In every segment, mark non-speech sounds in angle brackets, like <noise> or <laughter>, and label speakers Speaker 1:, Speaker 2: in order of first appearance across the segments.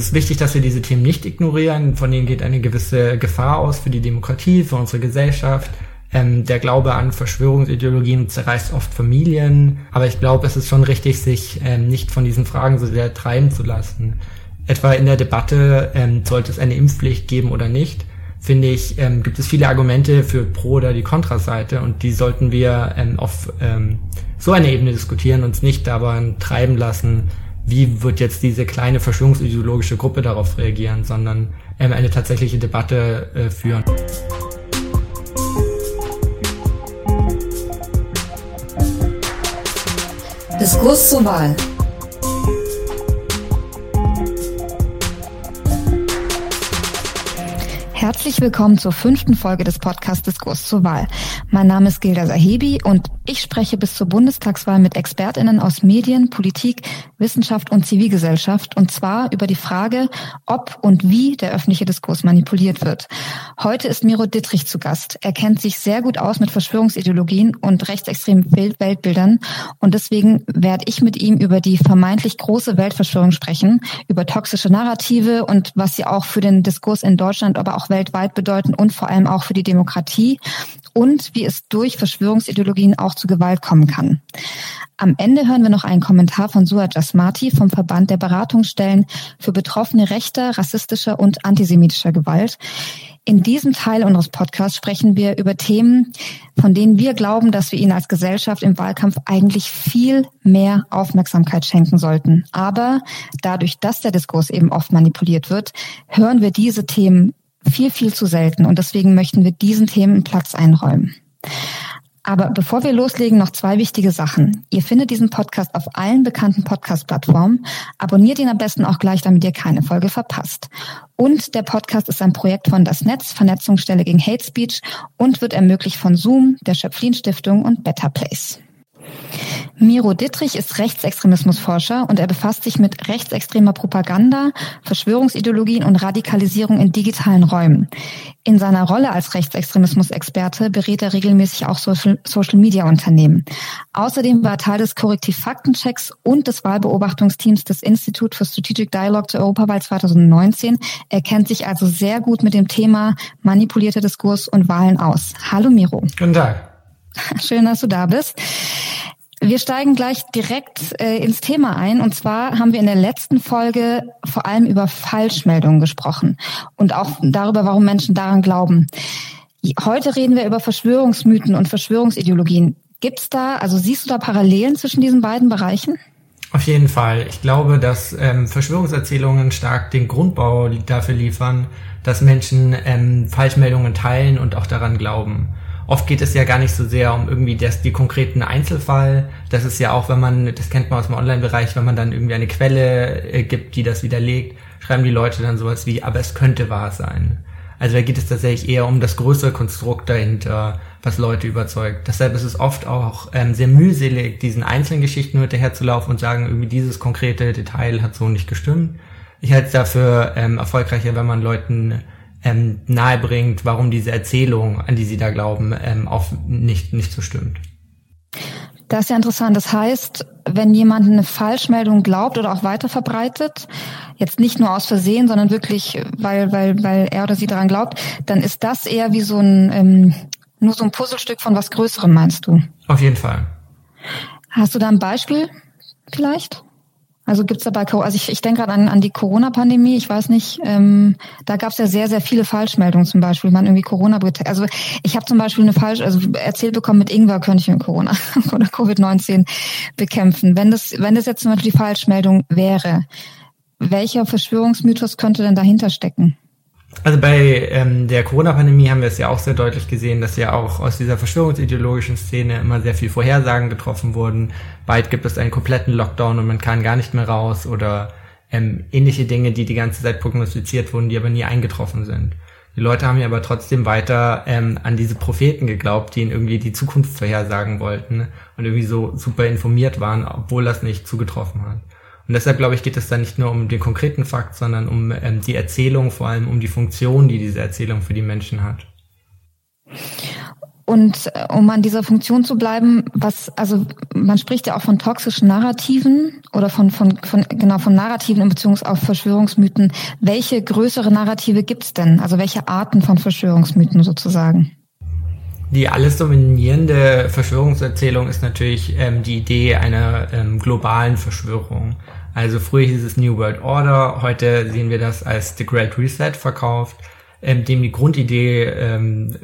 Speaker 1: ist wichtig, dass wir diese Themen nicht ignorieren. Von denen geht eine gewisse Gefahr aus für die Demokratie, für unsere Gesellschaft. Ähm, der Glaube an Verschwörungsideologien zerreißt oft Familien. Aber ich glaube, es ist schon richtig, sich ähm, nicht von diesen Fragen so sehr treiben zu lassen. Etwa in der Debatte, ähm, sollte es eine Impfpflicht geben oder nicht, finde ich, ähm, gibt es viele Argumente für Pro- oder die Kontraseite und die sollten wir ähm, auf ähm, so einer Ebene diskutieren, uns nicht dabei treiben lassen, wie wird jetzt diese kleine verschwörungsideologische Gruppe darauf reagieren, sondern ähm, eine tatsächliche Debatte äh, führen.
Speaker 2: Diskurs zur Wahl. Herzlich willkommen zur fünften Folge des Podcasts Diskurs zur Wahl. Mein Name ist Gilda Sahebi und ich spreche bis zur Bundestagswahl mit ExpertInnen aus Medien, Politik, Wissenschaft und Zivilgesellschaft und zwar über die Frage, ob und wie der öffentliche Diskurs manipuliert wird. Heute ist Miro Dittrich zu Gast. Er kennt sich sehr gut aus mit Verschwörungsideologien und rechtsextremen Weltbildern und deswegen werde ich mit ihm über die vermeintlich große Weltverschwörung sprechen, über toxische Narrative und was sie auch für den Diskurs in Deutschland, aber auch weltweit bedeuten und vor allem auch für die Demokratie und wie es durch Verschwörungsideologien auch zu Gewalt kommen kann. Am Ende hören wir noch einen Kommentar von Suad Jasmati vom Verband der Beratungsstellen für Betroffene rechter, rassistischer und antisemitischer Gewalt. In diesem Teil unseres Podcasts sprechen wir über Themen, von denen wir glauben, dass wir ihnen als Gesellschaft im Wahlkampf eigentlich viel mehr Aufmerksamkeit schenken sollten. Aber dadurch, dass der Diskurs eben oft manipuliert wird, hören wir diese Themen viel, viel zu selten und deswegen möchten wir diesen Themen Platz einräumen. Aber bevor wir loslegen, noch zwei wichtige Sachen. Ihr findet diesen Podcast auf allen bekannten Podcast-Plattformen. Abonniert ihn am besten auch gleich, damit ihr keine Folge verpasst. Und der Podcast ist ein Projekt von Das Netz, Vernetzungsstelle gegen Hate Speech und wird ermöglicht von Zoom, der Schöpflin Stiftung und Better Place. Miro Dittrich ist Rechtsextremismusforscher und er befasst sich mit rechtsextremer Propaganda, Verschwörungsideologien und Radikalisierung in digitalen Räumen. In seiner Rolle als Rechtsextremismusexperte berät er regelmäßig auch Social-Media-Unternehmen. Außerdem war er Teil des Korrektiv-Faktenchecks und des Wahlbeobachtungsteams des Institute for Strategic Dialogue zur Europawahl 2019. Er kennt sich also sehr gut mit dem Thema manipulierter Diskurs und Wahlen aus. Hallo Miro.
Speaker 1: Guten Tag. <laughs>
Speaker 2: Schön, dass du da bist. Wir steigen gleich direkt äh, ins Thema ein. Und zwar haben wir in der letzten Folge vor allem über Falschmeldungen gesprochen und auch darüber, warum Menschen daran glauben. Heute reden wir über Verschwörungsmythen und Verschwörungsideologien. Gibt's da, also siehst du da Parallelen zwischen diesen beiden Bereichen?
Speaker 1: Auf jeden Fall. Ich glaube, dass ähm, Verschwörungserzählungen stark den Grundbau dafür liefern, dass Menschen ähm, Falschmeldungen teilen und auch daran glauben oft geht es ja gar nicht so sehr um irgendwie das, die konkreten Einzelfall. Das ist ja auch, wenn man, das kennt man aus dem Online-Bereich, wenn man dann irgendwie eine Quelle äh, gibt, die das widerlegt, schreiben die Leute dann sowas wie, aber es könnte wahr sein. Also da geht es tatsächlich eher um das größere Konstrukt dahinter, was Leute überzeugt. Deshalb ist es oft auch ähm, sehr mühselig, diesen einzelnen Geschichten hinterherzulaufen und sagen, irgendwie dieses konkrete Detail hat so nicht gestimmt. Ich halte es dafür ähm, erfolgreicher, wenn man Leuten ähm, nahebringt, warum diese Erzählung, an die sie da glauben, ähm, auch nicht, nicht so stimmt.
Speaker 2: Das ist ja interessant. Das heißt, wenn jemand eine Falschmeldung glaubt oder auch weiter verbreitet, jetzt nicht nur aus Versehen, sondern wirklich, weil, weil, weil er oder sie daran glaubt, dann ist das eher wie so ein, ähm, nur so ein Puzzlestück von was Größerem, meinst du?
Speaker 1: Auf jeden Fall.
Speaker 2: Hast du da ein Beispiel vielleicht? Also gibt's dabei, also ich, ich denke gerade an, an die Corona-Pandemie, ich weiß nicht, ähm, da gab's ja sehr, sehr viele Falschmeldungen zum Beispiel, man irgendwie Corona, also ich habe zum Beispiel eine falsch, also erzählt bekommen, mit Ingwer könnte ich mit Corona <laughs> oder Covid-19 bekämpfen. Wenn das, wenn das jetzt zum Beispiel die Falschmeldung wäre, welcher Verschwörungsmythos könnte denn dahinter stecken?
Speaker 1: Also bei ähm, der Corona-Pandemie haben wir es ja auch sehr deutlich gesehen, dass ja auch aus dieser verschwörungsideologischen Szene immer sehr viel Vorhersagen getroffen wurden. Bald gibt es einen kompletten Lockdown und man kann gar nicht mehr raus oder ähm, ähnliche Dinge, die die ganze Zeit prognostiziert wurden, die aber nie eingetroffen sind. Die Leute haben ja aber trotzdem weiter ähm, an diese Propheten geglaubt, die ihnen irgendwie die Zukunft vorhersagen wollten und irgendwie so super informiert waren, obwohl das nicht zugetroffen hat. Und deshalb glaube ich, geht es da nicht nur um den konkreten Fakt, sondern um ähm, die Erzählung, vor allem um die Funktion, die diese Erzählung für die Menschen hat.
Speaker 2: Und äh, um an dieser Funktion zu bleiben, was, also man spricht ja auch von toxischen Narrativen oder von, von, von genau von Narrativen in Bezug auf Verschwörungsmythen. Welche größere Narrative gibt's denn? Also welche Arten von Verschwörungsmythen sozusagen?
Speaker 1: Die alles dominierende Verschwörungserzählung ist natürlich ähm, die Idee einer ähm, globalen Verschwörung. Also früher hieß es New World Order, heute sehen wir das als The Great Reset verkauft, ähm, dem die Grundidee ähm,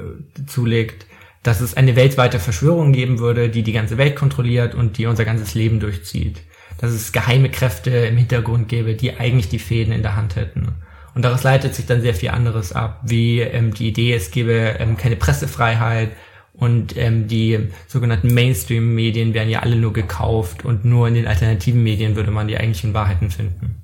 Speaker 1: zulegt, dass es eine weltweite Verschwörung geben würde, die die ganze Welt kontrolliert und die unser ganzes Leben durchzieht. Dass es geheime Kräfte im Hintergrund gäbe, die eigentlich die Fäden in der Hand hätten. Und daraus leitet sich dann sehr viel anderes ab, wie ähm, die Idee, es gäbe ähm, keine Pressefreiheit und ähm, die sogenannten Mainstream-Medien werden ja alle nur gekauft und nur in den alternativen Medien würde man die eigentlichen Wahrheiten finden.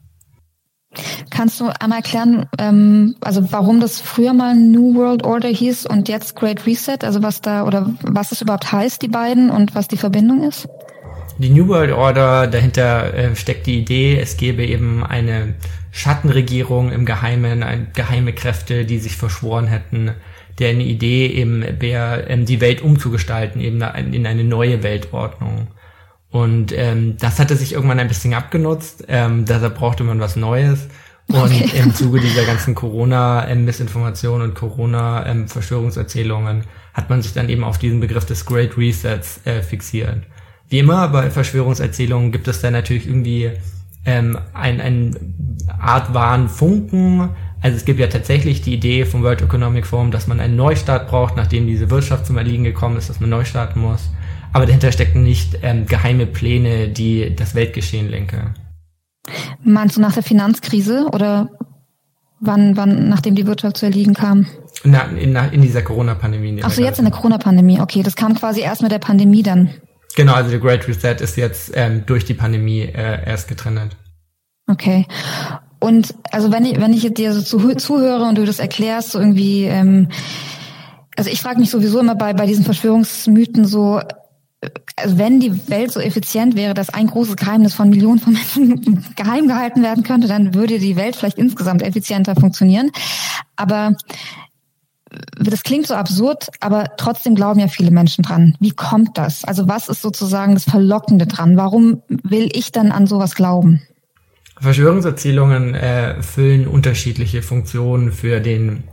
Speaker 2: Kannst du einmal erklären, ähm, also warum das früher mal New World Order hieß und jetzt Great Reset? Also was da oder was es überhaupt heißt, die beiden und was die Verbindung ist?
Speaker 1: Die New World Order, dahinter äh, steckt die Idee, es gäbe eben eine Schattenregierung im Geheimen, geheime Kräfte, die sich verschworen hätten, deren Idee eben wäre, ähm, die Welt umzugestalten, eben in eine neue Weltordnung. Und ähm, das hatte sich irgendwann ein bisschen abgenutzt, ähm, deshalb brauchte man was Neues. Und okay. im Zuge dieser ganzen Corona-Missinformation und Corona-Verschwörungserzählungen hat man sich dann eben auf diesen Begriff des Great Resets äh, fixiert. Wie immer bei Verschwörungserzählungen gibt es da natürlich irgendwie ähm, ein, ein Art wahren Funken. Also es gibt ja tatsächlich die Idee vom World Economic Forum, dass man einen Neustart braucht, nachdem diese Wirtschaft zum Erliegen gekommen ist, dass man neu starten muss. Aber dahinter stecken nicht ähm, geheime Pläne, die das Weltgeschehen lenken.
Speaker 2: Meinst du nach der Finanzkrise oder wann, wann, nachdem die Wirtschaft zu erliegen kam?
Speaker 1: Na, in, in dieser Corona-Pandemie.
Speaker 2: Ach so, jetzt in der Corona-Pandemie. Okay, das kam quasi erst mit der Pandemie dann.
Speaker 1: Genau, also der Great Reset ist jetzt ähm, durch die Pandemie äh, erst getrennt.
Speaker 2: Okay. Und also wenn ich, wenn ich dir so zu, zuhöre und du das erklärst, so irgendwie, ähm, also ich frage mich sowieso immer bei, bei diesen Verschwörungsmythen so, also wenn die Welt so effizient wäre, dass ein großes Geheimnis von Millionen von Menschen <laughs> geheim gehalten werden könnte, dann würde die Welt vielleicht insgesamt effizienter funktionieren. Aber das klingt so absurd, aber trotzdem glauben ja viele Menschen dran. Wie kommt das? Also was ist sozusagen das Verlockende dran? Warum will ich dann an sowas glauben?
Speaker 1: Verschwörungserzählungen äh, füllen unterschiedliche Funktionen für den,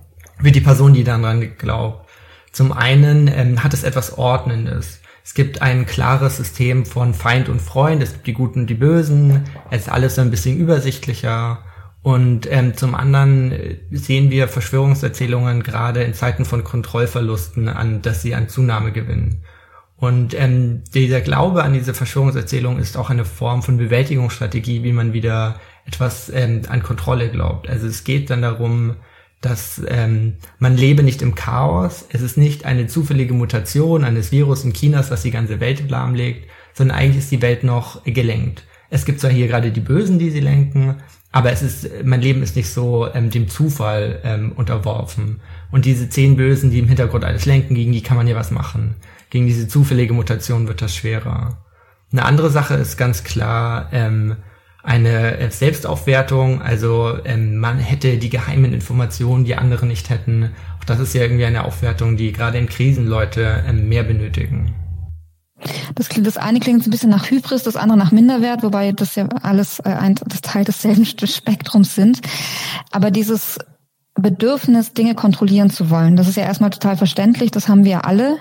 Speaker 1: für die Person, die daran glaubt. Zum einen ähm, hat es etwas Ordnendes. Es gibt ein klares System von Feind und Freund, es gibt die Guten und die Bösen, es ist alles so ein bisschen übersichtlicher. Und ähm, zum anderen äh, sehen wir Verschwörungserzählungen gerade in Zeiten von Kontrollverlusten an, dass sie an Zunahme gewinnen. Und ähm, dieser Glaube an diese Verschwörungserzählung ist auch eine Form von Bewältigungsstrategie, wie man wieder etwas ähm, an Kontrolle glaubt. Also es geht dann darum, dass ähm, man lebe nicht im Chaos. Es ist nicht eine zufällige Mutation eines Virus in Chinas, was die ganze Welt lahmlegt, sondern eigentlich ist die Welt noch gelenkt. Es gibt zwar hier gerade die Bösen, die sie lenken, aber es ist, mein Leben ist nicht so ähm, dem Zufall ähm, unterworfen. Und diese zehn Bösen, die im Hintergrund alles lenken, gegen die kann man ja was machen. Gegen diese zufällige Mutation wird das schwerer. Eine andere Sache ist ganz klar, ähm, eine äh, Selbstaufwertung, also ähm, man hätte die geheimen Informationen, die andere nicht hätten. Auch das ist ja irgendwie eine Aufwertung, die gerade in Krisen Leute ähm, mehr benötigen.
Speaker 2: Das, das eine klingt ein bisschen nach Hybris, das andere nach Minderwert, wobei das ja alles äh, ein das Teil desselben Spektrums sind. Aber dieses Bedürfnis, Dinge kontrollieren zu wollen. Das ist ja erstmal total verständlich, das haben wir alle.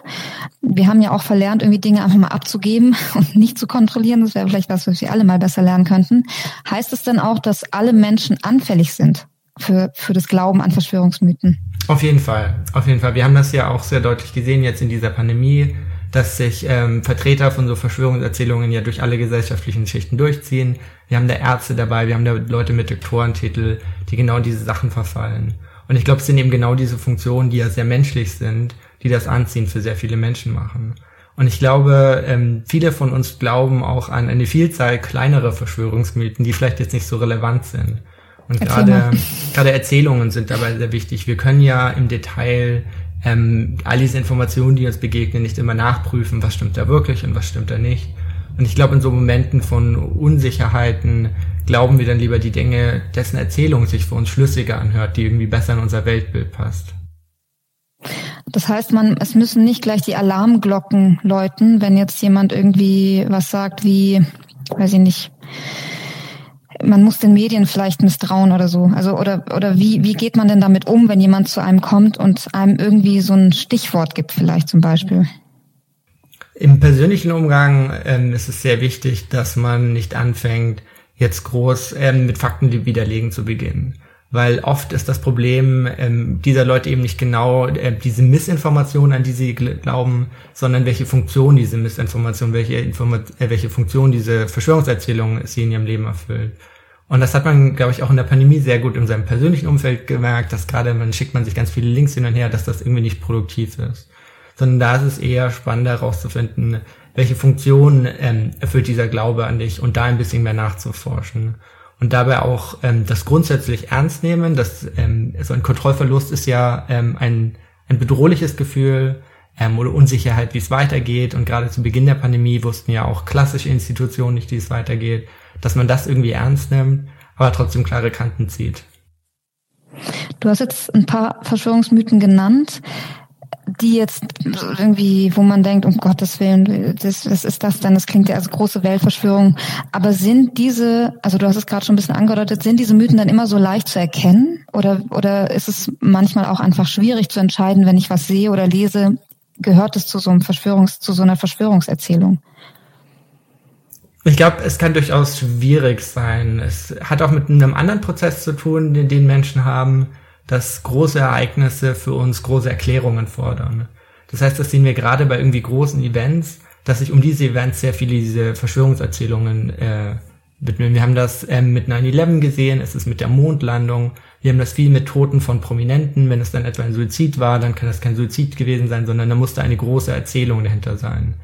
Speaker 2: Wir haben ja auch verlernt, irgendwie Dinge einfach mal abzugeben <laughs> und nicht zu kontrollieren. Das wäre vielleicht was, was wir alle mal besser lernen könnten. Heißt es denn auch, dass alle Menschen anfällig sind für, für das Glauben an Verschwörungsmythen?
Speaker 1: Auf jeden Fall, auf jeden Fall. Wir haben das ja auch sehr deutlich gesehen jetzt in dieser Pandemie, dass sich ähm, Vertreter von so Verschwörungserzählungen ja durch alle gesellschaftlichen Schichten durchziehen. Wir haben da Ärzte dabei, wir haben da Leute mit Doktorentitel, die genau in diese Sachen verfallen. Und ich glaube, es sind eben genau diese Funktionen, die ja sehr menschlich sind, die das Anziehen für sehr viele Menschen machen. Und ich glaube, ähm, viele von uns glauben auch an eine Vielzahl kleinerer Verschwörungsmythen, die vielleicht jetzt nicht so relevant sind. Und gerade, gerade Erzählungen sind dabei sehr wichtig. Wir können ja im Detail ähm, all diese Informationen, die uns begegnen, nicht immer nachprüfen, was stimmt da wirklich und was stimmt da nicht. Und ich glaube, in so Momenten von Unsicherheiten glauben wir dann lieber die Dinge, dessen Erzählung sich für uns schlüssiger anhört, die irgendwie besser in unser Weltbild passt.
Speaker 2: Das heißt, man, es müssen nicht gleich die Alarmglocken läuten, wenn jetzt jemand irgendwie was sagt wie, weiß ich nicht, man muss den Medien vielleicht misstrauen oder so. Also oder oder wie wie geht man denn damit um, wenn jemand zu einem kommt und einem irgendwie so ein Stichwort gibt vielleicht zum Beispiel?
Speaker 1: Im persönlichen Umgang ähm, ist es sehr wichtig, dass man nicht anfängt, jetzt groß ähm, mit Fakten widerlegen zu beginnen weil oft ist das Problem ähm, dieser Leute eben nicht genau äh, diese Missinformation, an die sie glauben, sondern welche Funktion diese Missinformation, welche, Informa äh, welche Funktion diese Verschwörungserzählung sie in ihrem Leben erfüllt. Und das hat man, glaube ich, auch in der Pandemie sehr gut in seinem persönlichen Umfeld gemerkt, dass gerade man schickt man sich ganz viele Links hin und her, dass das irgendwie nicht produktiv ist. Sondern da ist es eher spannend herauszufinden, welche Funktion ähm, erfüllt dieser Glaube an dich und da ein bisschen mehr nachzuforschen und dabei auch ähm, das grundsätzlich ernst nehmen. Das, ähm, so ein Kontrollverlust ist ja ähm, ein, ein bedrohliches Gefühl ähm, oder Unsicherheit, wie es weitergeht. Und gerade zu Beginn der Pandemie wussten ja auch klassische Institutionen nicht, wie es weitergeht, dass man das irgendwie ernst nimmt, aber trotzdem klare Kanten zieht.
Speaker 2: Du hast jetzt ein paar Verschwörungsmythen genannt die jetzt irgendwie, wo man denkt, um Gottes Willen, das, was ist das denn? Das klingt ja als große Weltverschwörung. Aber sind diese, also du hast es gerade schon ein bisschen angedeutet, sind diese Mythen dann immer so leicht zu erkennen? Oder, oder ist es manchmal auch einfach schwierig zu entscheiden, wenn ich was sehe oder lese, gehört es zu so einem Verschwörungs, zu so einer Verschwörungserzählung?
Speaker 1: Ich glaube, es kann durchaus schwierig sein. Es hat auch mit einem anderen Prozess zu tun, den, den Menschen haben dass große Ereignisse für uns große Erklärungen fordern. Das heißt, das sehen wir gerade bei irgendwie großen Events, dass sich um diese Events sehr viele diese Verschwörungserzählungen äh, widmen. Wir haben das ähm, mit 9-11 gesehen, es ist mit der Mondlandung, wir haben das viel mit Toten von Prominenten. Wenn es dann etwa ein Suizid war, dann kann das kein Suizid gewesen sein, sondern da musste eine große Erzählung dahinter sein.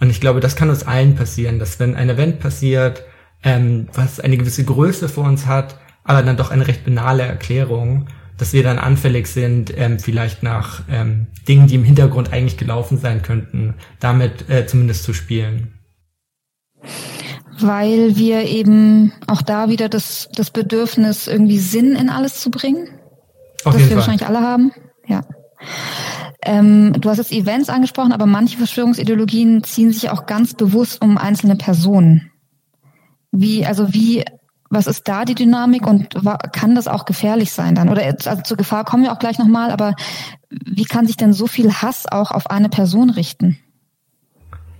Speaker 1: Und ich glaube, das kann uns allen passieren, dass wenn ein Event passiert, ähm, was eine gewisse Größe für uns hat, aber dann doch eine recht banale Erklärung, dass wir dann anfällig sind, ähm, vielleicht nach ähm, Dingen, die im Hintergrund eigentlich gelaufen sein könnten, damit äh, zumindest zu spielen.
Speaker 2: Weil wir eben auch da wieder das, das Bedürfnis, irgendwie Sinn in alles zu bringen. Auf das wir Fall. wahrscheinlich alle haben. Ja. Ähm, du hast jetzt Events angesprochen, aber manche Verschwörungsideologien ziehen sich auch ganz bewusst um einzelne Personen. Wie, also wie was ist da die Dynamik und kann das auch gefährlich sein dann? Oder also zur Gefahr kommen wir auch gleich nochmal, aber wie kann sich denn so viel Hass auch auf eine Person richten?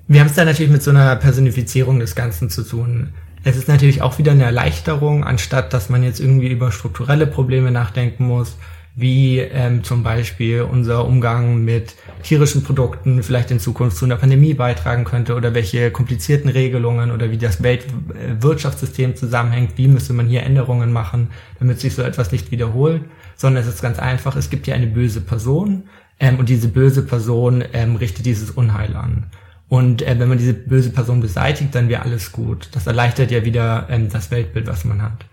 Speaker 1: Wir haben es da natürlich mit so einer Personifizierung des Ganzen zu tun. Es ist natürlich auch wieder eine Erleichterung, anstatt dass man jetzt irgendwie über strukturelle Probleme nachdenken muss, wie ähm, zum Beispiel unser Umgang mit tierischen Produkten vielleicht in Zukunft zu einer Pandemie beitragen könnte oder welche komplizierten Regelungen oder wie das Weltwirtschaftssystem zusammenhängt, wie müsste man hier Änderungen machen, damit sich so etwas nicht wiederholt, sondern es ist ganz einfach, es gibt hier eine böse Person ähm, und diese böse Person ähm, richtet dieses Unheil an. Und äh, wenn man diese böse Person beseitigt, dann wäre alles gut. Das erleichtert ja wieder ähm, das Weltbild, was man hat.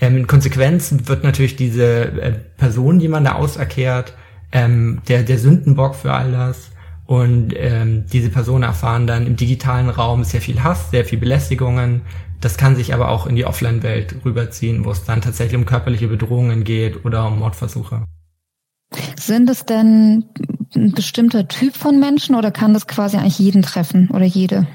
Speaker 1: Ähm, in Konsequenz wird natürlich diese äh, Person, die man da auserkehrt, ähm, der, der Sündenbock für all das. Und ähm, diese Personen erfahren dann im digitalen Raum sehr viel Hass, sehr viel Belästigungen. Das kann sich aber auch in die Offline-Welt rüberziehen, wo es dann tatsächlich um körperliche Bedrohungen geht oder um Mordversuche.
Speaker 2: Sind es denn ein bestimmter Typ von Menschen oder kann das quasi eigentlich jeden treffen oder jede?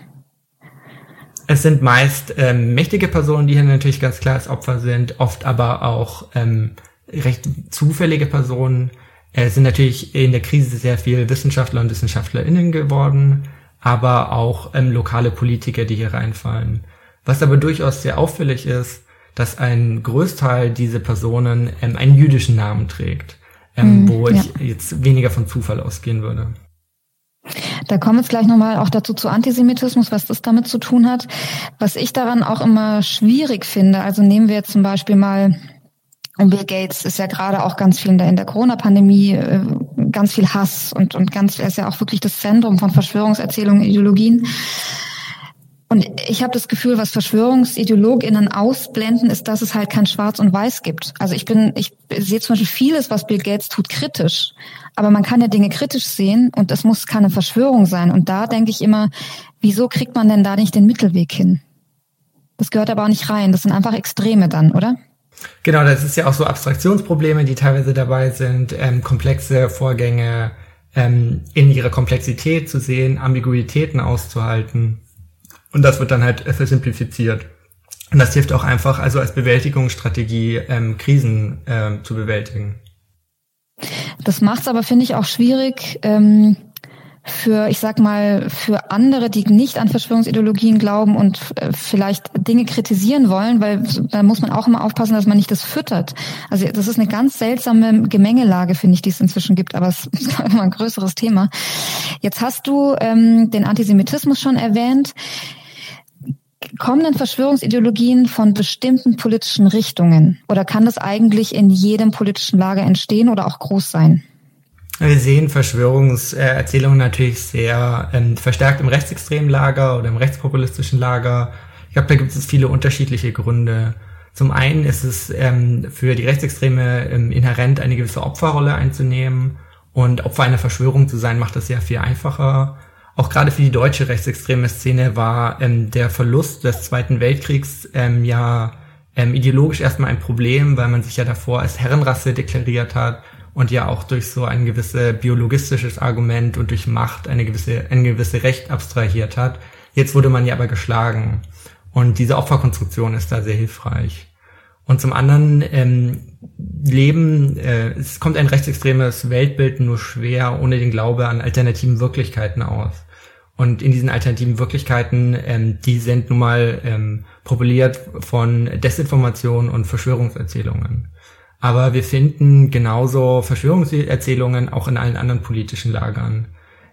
Speaker 1: Es sind meist ähm, mächtige Personen, die hier natürlich ganz klar als Opfer sind, oft aber auch ähm, recht zufällige Personen. Es sind natürlich in der Krise sehr viel Wissenschaftler und WissenschaftlerInnen geworden, aber auch ähm, lokale Politiker, die hier reinfallen. Was aber durchaus sehr auffällig ist, dass ein Großteil dieser Personen ähm, einen jüdischen Namen trägt, ähm, mm, wo ja. ich jetzt weniger von Zufall ausgehen würde.
Speaker 2: Da kommen jetzt gleich nochmal auch dazu zu Antisemitismus, was das damit zu tun hat. Was ich daran auch immer schwierig finde, also nehmen wir jetzt zum Beispiel mal und Bill Gates ist ja gerade auch ganz viel in der, in der Corona-Pandemie, äh, ganz viel Hass und, und ganz, er ist ja auch wirklich das Zentrum von Verschwörungserzählungen, Ideologien. Und ich habe das Gefühl, was VerschwörungsideologInnen ausblenden, ist, dass es halt kein Schwarz und Weiß gibt. Also ich bin, ich sehe zum Beispiel vieles, was Bill Gates tut, kritisch. Aber man kann ja Dinge kritisch sehen und es muss keine Verschwörung sein. Und da denke ich immer, wieso kriegt man denn da nicht den Mittelweg hin? Das gehört aber auch nicht rein. Das sind einfach Extreme dann, oder?
Speaker 1: Genau, das ist ja auch so Abstraktionsprobleme, die teilweise dabei sind, ähm, komplexe Vorgänge ähm, in ihrer Komplexität zu sehen, Ambiguitäten auszuhalten. Und das wird dann halt versimplifiziert. Und das hilft auch einfach, also als Bewältigungsstrategie, ähm, Krisen ähm, zu bewältigen.
Speaker 2: Das macht es aber, finde ich, auch schwierig, ähm, für, ich sag mal, für andere, die nicht an Verschwörungsideologien glauben und äh, vielleicht Dinge kritisieren wollen, weil da muss man auch immer aufpassen, dass man nicht das füttert. Also das ist eine ganz seltsame Gemengelage, finde ich, die es inzwischen gibt, aber <laughs> es ist immer ein größeres Thema. Jetzt hast du ähm, den Antisemitismus schon erwähnt. Kommen denn Verschwörungsideologien von bestimmten politischen Richtungen? Oder kann das eigentlich in jedem politischen Lager entstehen oder auch groß sein?
Speaker 1: Wir sehen Verschwörungserzählungen natürlich sehr ähm, verstärkt im rechtsextremen Lager oder im rechtspopulistischen Lager. Ich glaube, da gibt es viele unterschiedliche Gründe. Zum einen ist es ähm, für die Rechtsextreme ähm, inhärent, eine gewisse Opferrolle einzunehmen. Und Opfer einer Verschwörung zu sein, macht das ja viel einfacher. Auch gerade für die deutsche rechtsextreme Szene war ähm, der Verlust des Zweiten Weltkriegs ähm, ja ähm, ideologisch erstmal ein Problem, weil man sich ja davor als Herrenrasse deklariert hat und ja auch durch so ein gewisses biologistisches Argument und durch Macht eine gewisse, ein gewisse Recht abstrahiert hat. Jetzt wurde man ja aber geschlagen. Und diese Opferkonstruktion ist da sehr hilfreich. Und zum anderen ähm, leben, äh, es kommt ein rechtsextremes Weltbild nur schwer ohne den Glaube an alternativen Wirklichkeiten aus. Und in diesen alternativen Wirklichkeiten, ähm, die sind nun mal ähm, populiert von Desinformation und Verschwörungserzählungen. Aber wir finden genauso Verschwörungserzählungen auch in allen anderen politischen Lagern.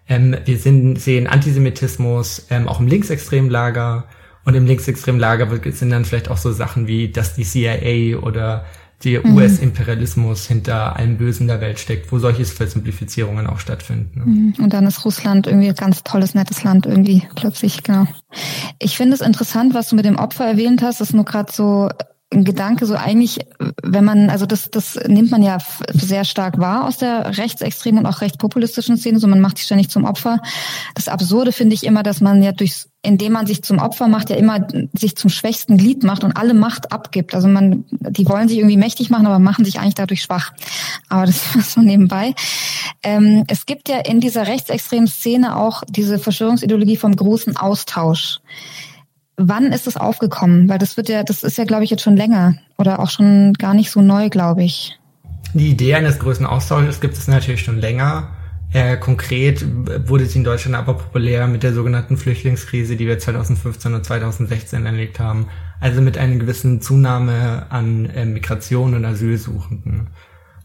Speaker 1: Ähm, wir sind, sehen Antisemitismus ähm, auch im linksextremen Lager. Und im linksextremen Lager sind dann vielleicht auch so Sachen wie, dass die CIA oder der mhm. US-Imperialismus hinter allem Bösen der Welt steckt, wo solche Versimplifizierungen auch stattfinden.
Speaker 2: Mhm. Und dann ist Russland irgendwie ein ganz tolles, nettes Land irgendwie plötzlich, genau. Ich finde es interessant, was du mit dem Opfer erwähnt hast, das ist nur gerade so ein Gedanke, so eigentlich, wenn man, also das, das nimmt man ja sehr stark wahr aus der rechtsextremen und auch rechtspopulistischen Szene, so man macht sich ständig zum Opfer. Das Absurde finde ich immer, dass man ja durch, indem man sich zum Opfer macht, ja immer sich zum schwächsten Glied macht und alle Macht abgibt. Also man, die wollen sich irgendwie mächtig machen, aber machen sich eigentlich dadurch schwach. Aber das <laughs> ist so nebenbei. Ähm, es gibt ja in dieser rechtsextremen Szene auch diese Verschwörungsideologie vom großen Austausch. Wann ist es aufgekommen? Weil das wird ja, das ist ja, glaube ich, jetzt schon länger oder auch schon gar nicht so neu, glaube ich.
Speaker 1: Die Idee eines größeren Austausches gibt es natürlich schon länger. Äh, konkret wurde sie in Deutschland aber populär mit der sogenannten Flüchtlingskrise, die wir 2015 und 2016 erlebt haben. Also mit einer gewissen Zunahme an äh, Migration und Asylsuchenden.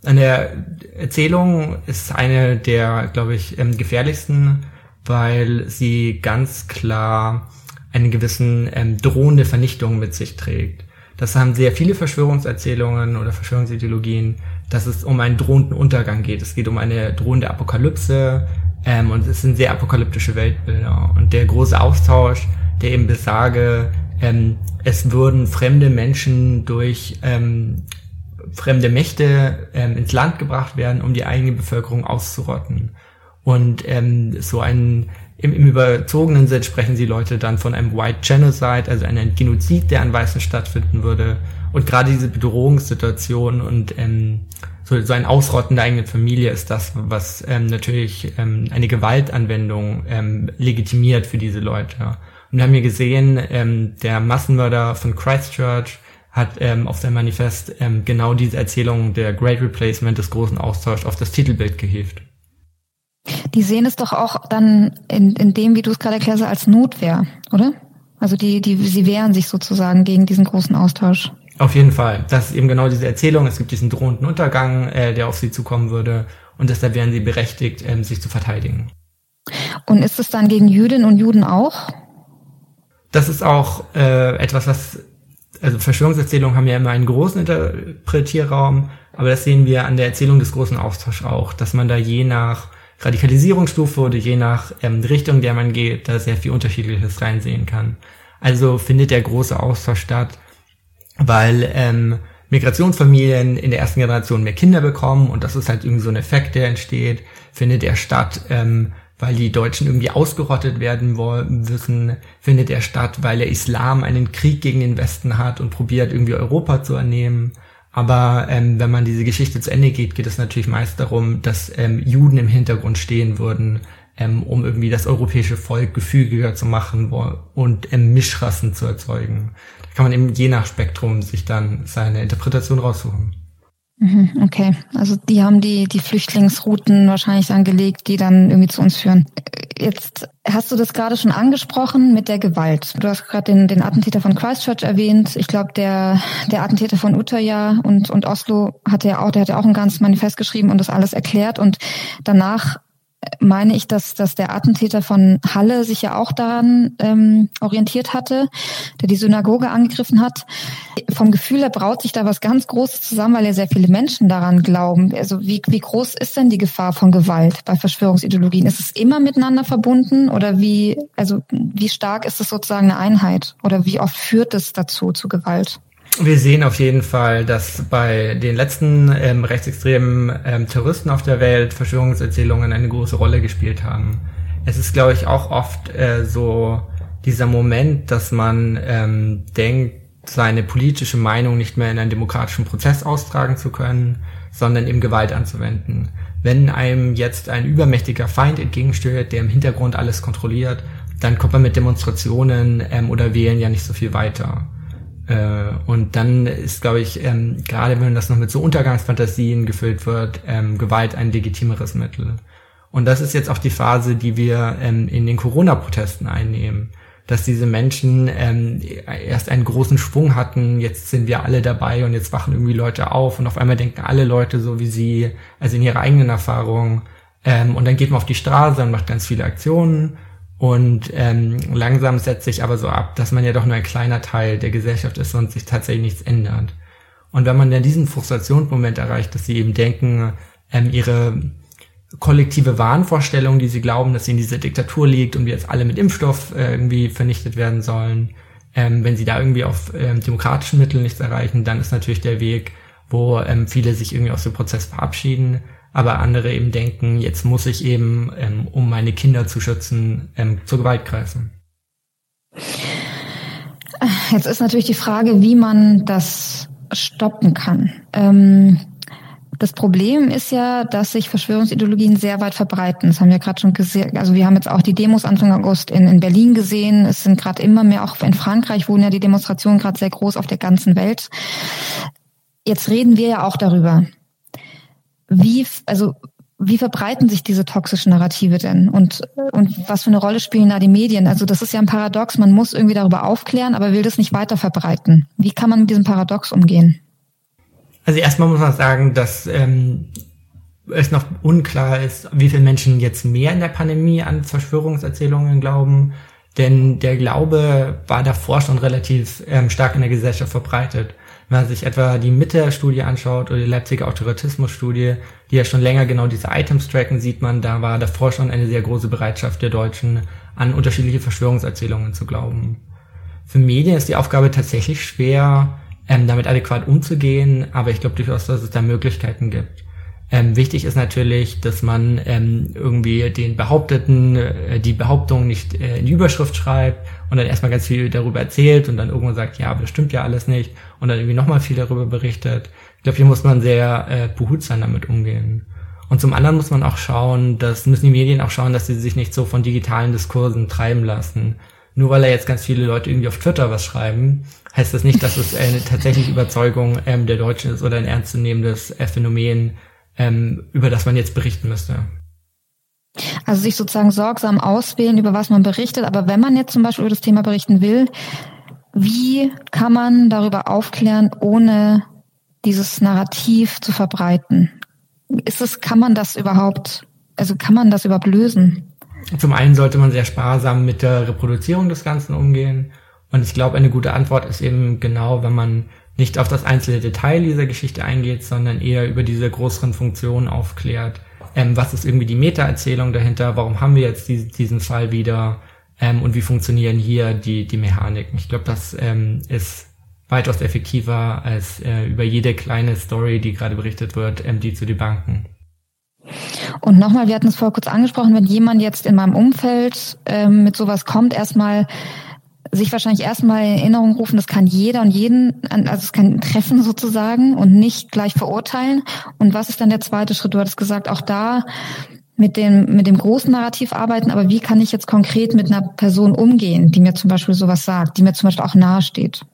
Speaker 1: Eine Erzählung ist eine der, glaube ich, ähm, gefährlichsten, weil sie ganz klar eine gewissen ähm, drohende Vernichtung mit sich trägt. Das haben sehr viele Verschwörungserzählungen oder Verschwörungsideologien, dass es um einen drohenden Untergang geht. Es geht um eine drohende Apokalypse ähm, und es sind sehr apokalyptische Weltbilder. Und der große Austausch, der eben besage, ähm, es würden fremde Menschen durch ähm, fremde Mächte ähm, ins Land gebracht werden, um die eigene Bevölkerung auszurotten. Und ähm, so ein im, Im überzogenen Sinn sprechen die Leute dann von einem White Genocide, also einem Genozid, der an Weißen stattfinden würde. Und gerade diese Bedrohungssituation und ähm, so, so ein Ausrotten der eigenen Familie ist das, was ähm, natürlich ähm, eine Gewaltanwendung ähm, legitimiert für diese Leute. Und wir haben hier gesehen, ähm, der Massenmörder von Christchurch hat ähm, auf sein Manifest ähm, genau diese Erzählung der Great Replacement des großen Austauschs auf das Titelbild gehievt.
Speaker 2: Die sehen es doch auch dann in, in dem, wie du es gerade erklärst, als Notwehr, oder? Also die, die, sie wehren sich sozusagen gegen diesen großen Austausch.
Speaker 1: Auf jeden Fall. Das ist eben genau diese Erzählung. Es gibt diesen drohenden Untergang, äh, der auf sie zukommen würde. Und deshalb wären sie berechtigt, ähm, sich zu verteidigen.
Speaker 2: Und ist es dann gegen Jüdinnen und Juden auch?
Speaker 1: Das ist auch äh, etwas, was, also Verschwörungserzählungen haben ja immer einen großen Interpretierraum, aber das sehen wir an der Erzählung des großen Austauschs auch, dass man da je nach Radikalisierungsstufe oder je nach ähm, Richtung, der man geht, da sehr viel Unterschiedliches reinsehen kann. Also findet der große Austausch statt, weil ähm, Migrationsfamilien in der ersten Generation mehr Kinder bekommen und das ist halt irgendwie so ein Effekt, der entsteht, findet er statt, ähm, weil die Deutschen irgendwie ausgerottet werden wollen, wissen, findet er statt, weil der Islam einen Krieg gegen den Westen hat und probiert irgendwie Europa zu ernehmen Aber ähm, wenn man diese Geschichte zu Ende geht, geht es natürlich meist darum, dass ähm, Juden im Hintergrund stehen würden, ähm, um irgendwie das europäische Volk gefügiger zu machen und ähm, Mischrassen zu erzeugen. Kann man eben je nach Spektrum sich dann seine Interpretation raussuchen.
Speaker 2: Mhm, okay, also die haben die, die Flüchtlingsrouten wahrscheinlich angelegt, die dann irgendwie zu uns führen. Jetzt hast du das gerade schon angesprochen mit der Gewalt. Du hast gerade den, den Attentäter von Christchurch erwähnt. Ich glaube, der, der Attentäter von Utøya und, und Oslo hatte ja auch, der hat ja auch ein ganzes Manifest geschrieben und das alles erklärt. Und danach meine ich, dass, dass der Attentäter von Halle sich ja auch daran ähm, orientiert hatte, der die Synagoge angegriffen hat. Vom Gefühl her braut sich da was ganz Großes zusammen, weil ja sehr viele Menschen daran glauben. Also wie, wie groß ist denn die Gefahr von Gewalt bei Verschwörungsideologien? Ist es immer miteinander verbunden oder wie, also wie stark ist es sozusagen eine Einheit? Oder wie oft führt es dazu zu Gewalt?
Speaker 1: Wir sehen auf jeden Fall, dass bei den letzten ähm, rechtsextremen ähm, Terroristen auf der Welt Verschwörungserzählungen eine große Rolle gespielt haben. Es ist, glaube ich, auch oft äh, so dieser Moment, dass man ähm, denkt, seine politische Meinung nicht mehr in einen demokratischen Prozess austragen zu können, sondern eben Gewalt anzuwenden. Wenn einem jetzt ein übermächtiger Feind entgegensteuert, der im Hintergrund alles kontrolliert, dann kommt man mit Demonstrationen ähm, oder Wählen ja nicht so viel weiter. Äh, und dann ist, glaube ich, ähm, gerade wenn das noch mit so Untergangsfantasien gefüllt wird, ähm, Gewalt ein legitimeres Mittel. Und das ist jetzt auch die Phase, die wir ähm, in den Corona-Protesten einnehmen. Dass diese Menschen ähm, erst einen großen Schwung hatten, jetzt sind wir alle dabei und jetzt wachen irgendwie Leute auf und auf einmal denken alle Leute so wie sie, also in ihrer eigenen Erfahrung. Ähm, und dann geht man auf die Straße und macht ganz viele Aktionen und ähm, langsam setzt sich aber so ab, dass man ja doch nur ein kleiner Teil der Gesellschaft ist und sich tatsächlich nichts ändert. Und wenn man dann diesen Frustrationsmoment erreicht, dass sie eben denken, ähm, ihre kollektive Wahnvorstellung, die sie glauben, dass sie in dieser Diktatur liegt und wir jetzt alle mit Impfstoff äh, irgendwie vernichtet werden sollen, ähm, wenn sie da irgendwie auf ähm, demokratischen Mitteln nichts erreichen, dann ist natürlich der Weg, wo ähm, viele sich irgendwie aus dem Prozess verabschieden aber andere eben denken, jetzt muss ich eben, ähm, um meine Kinder zu schützen, ähm, zur Gewalt greifen.
Speaker 2: Jetzt ist natürlich die Frage, wie man das stoppen kann. Ähm, das Problem ist ja, dass sich Verschwörungsideologien sehr weit verbreiten. Das haben wir gerade schon gesehen. Also wir haben jetzt auch die Demos Anfang August in, in Berlin gesehen. Es sind gerade immer mehr, auch in Frankreich wurden ja die Demonstrationen gerade sehr groß auf der ganzen Welt. Jetzt reden wir ja auch darüber wie, also wie verbreiten sich diese toxischen Narrative denn? Und, und was für eine Rolle spielen da die Medien? Also das ist ja ein Paradox, man muss irgendwie darüber aufklären, aber will das nicht weiter verbreiten. Wie kann man mit diesem Paradox umgehen?
Speaker 1: Also erstmal muss man sagen, dass ähm, es noch unklar ist, wie viele Menschen jetzt mehr in der Pandemie an Verschwörungserzählungen glauben. Denn der Glaube war davor schon relativ ähm, stark in der Gesellschaft verbreitet. Wenn man sich etwa die Mitte-Studie anschaut oder die Leipziger Autoritismus-Studie, die ja schon länger genau diese Items tracken, sieht man, da war davor schon eine sehr große Bereitschaft der Deutschen, an unterschiedliche Verschwörungserzählungen zu glauben. Für Medien ist die Aufgabe tatsächlich schwer, ähm, damit adäquat umzugehen, aber ich glaube durchaus, dass es da Möglichkeiten gibt. Ähm, wichtig ist natürlich, dass man ähm, irgendwie den Behaupteten äh, die Behauptung nicht äh, in die Überschrift schreibt und dann erstmal ganz viel darüber erzählt und dann irgendwann sagt, ja, aber das stimmt ja alles nicht und dann irgendwie nochmal viel darüber berichtet. Ich glaube, hier muss man sehr äh, behutsam damit umgehen. Und zum anderen muss man auch schauen, dass müssen die Medien auch schauen, dass sie sich nicht so von digitalen Diskursen treiben lassen. Nur weil da jetzt ganz viele Leute irgendwie auf Twitter was schreiben, heißt das nicht, dass es eine tatsächliche Überzeugung ähm, der Deutschen ist oder ein ernstzunehmendes äh, Phänomen, ähm, über das man jetzt berichten müsste.
Speaker 2: Also sich sozusagen sorgsam auswählen, über was man berichtet. Aber wenn man jetzt zum Beispiel über das Thema berichten will, wie kann man darüber aufklären, ohne dieses Narrativ zu verbreiten? Ist es, kann man das überhaupt, also kann man das überhaupt lösen?
Speaker 1: Zum einen sollte man sehr sparsam mit der Reproduzierung des Ganzen umgehen. Und ich glaube, eine gute Antwort ist eben genau, wenn man nicht auf das einzelne Detail dieser Geschichte eingeht, sondern eher über diese größeren Funktionen aufklärt. Ähm, was ist irgendwie die Meta-Erzählung dahinter? Warum haben wir jetzt die, diesen Fall wieder? Ähm, und wie funktionieren hier die, die Mechaniken? Ich glaube, das ähm, ist weitaus effektiver, als äh, über jede kleine Story, die gerade berichtet wird, ähm, die zu debanken.
Speaker 2: Und nochmal, wir hatten es vorher kurz angesprochen, wenn jemand jetzt in meinem Umfeld ähm, mit sowas kommt, erstmal sich wahrscheinlich erstmal in Erinnerung rufen, das kann jeder und jeden, also es kann treffen sozusagen und nicht gleich verurteilen. Und was ist dann der zweite Schritt? Du hattest gesagt, auch da mit dem, mit dem großen Narrativ arbeiten, aber wie kann ich jetzt konkret mit einer Person umgehen, die mir zum Beispiel sowas sagt, die mir zum Beispiel auch nahe steht?